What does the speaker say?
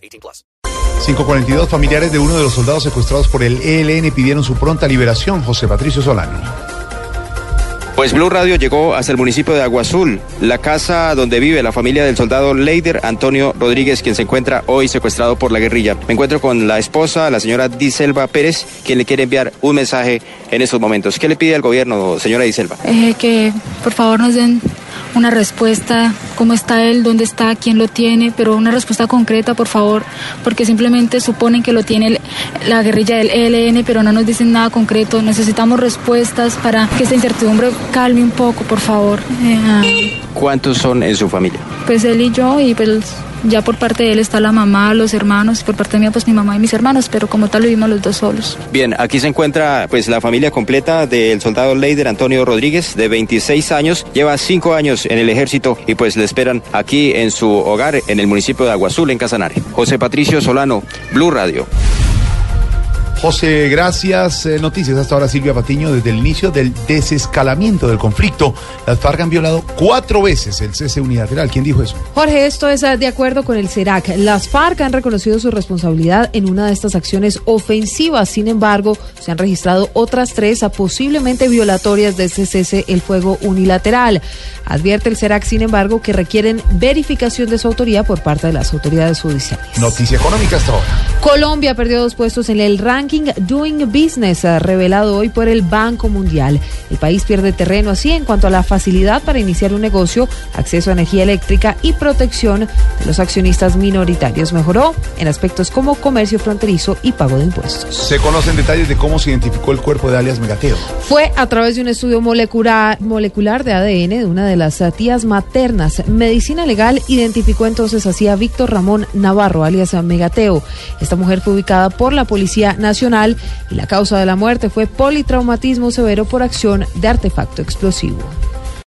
18 plus. 542 familiares de uno de los soldados secuestrados por el ELN pidieron su pronta liberación. José Patricio Solano. Pues Blue Radio llegó hasta el municipio de Agua Azul, la casa donde vive la familia del soldado Leider Antonio Rodríguez, quien se encuentra hoy secuestrado por la guerrilla. Me encuentro con la esposa, la señora Diselva Pérez, quien le quiere enviar un mensaje en estos momentos. ¿Qué le pide al gobierno, señora Diselva? Eh, que por favor nos den una respuesta, cómo está él, dónde está, quién lo tiene, pero una respuesta concreta, por favor, porque simplemente suponen que lo tiene la guerrilla del ELN, pero no nos dicen nada concreto. Necesitamos respuestas para que esta incertidumbre calme un poco, por favor. Eh, ¿Cuántos son en su familia? Pues él y yo, y pues ya por parte de él está la mamá, los hermanos, y por parte mía pues mi mamá y mis hermanos, pero como tal vivimos los dos solos. Bien, aquí se encuentra pues la familia completa del soldado Leider Antonio Rodríguez, de 26 años, lleva 5 años en el ejército y pues le esperan aquí en su hogar en el municipio de Aguazul, en Casanare. José Patricio Solano, Blue Radio. José, gracias. Eh, noticias hasta ahora, Silvia Patiño, desde el inicio del desescalamiento del conflicto. Las FARC han violado cuatro veces el cese unilateral. ¿Quién dijo eso? Jorge, esto es eh, de acuerdo con el CERAC. Las FARC han reconocido su responsabilidad en una de estas acciones ofensivas. Sin embargo, se han registrado otras tres a posiblemente violatorias de ese cese el fuego unilateral. Advierte el CERAC, sin embargo, que requieren verificación de su autoría por parte de las autoridades judiciales. Noticia económica hasta ahora. Colombia perdió dos puestos en el ranking Doing Business eh, revelado hoy por el Banco Mundial. El país pierde terreno así en cuanto a la facilidad para iniciar un negocio, acceso a energía eléctrica y protección de los accionistas minoritarios. Mejoró en aspectos como comercio fronterizo y pago de impuestos. Se conocen detalles de cómo se identificó el cuerpo de alias Megateo. Fue a través de un estudio molecular, molecular de ADN de una de las tías maternas. Medicina Legal identificó entonces así a Víctor Ramón Navarro, alias Megateo. Esta mujer fue ubicada por la Policía Y la causa de la muerte fue politraumatismo severo por acción de artefacto explosivo.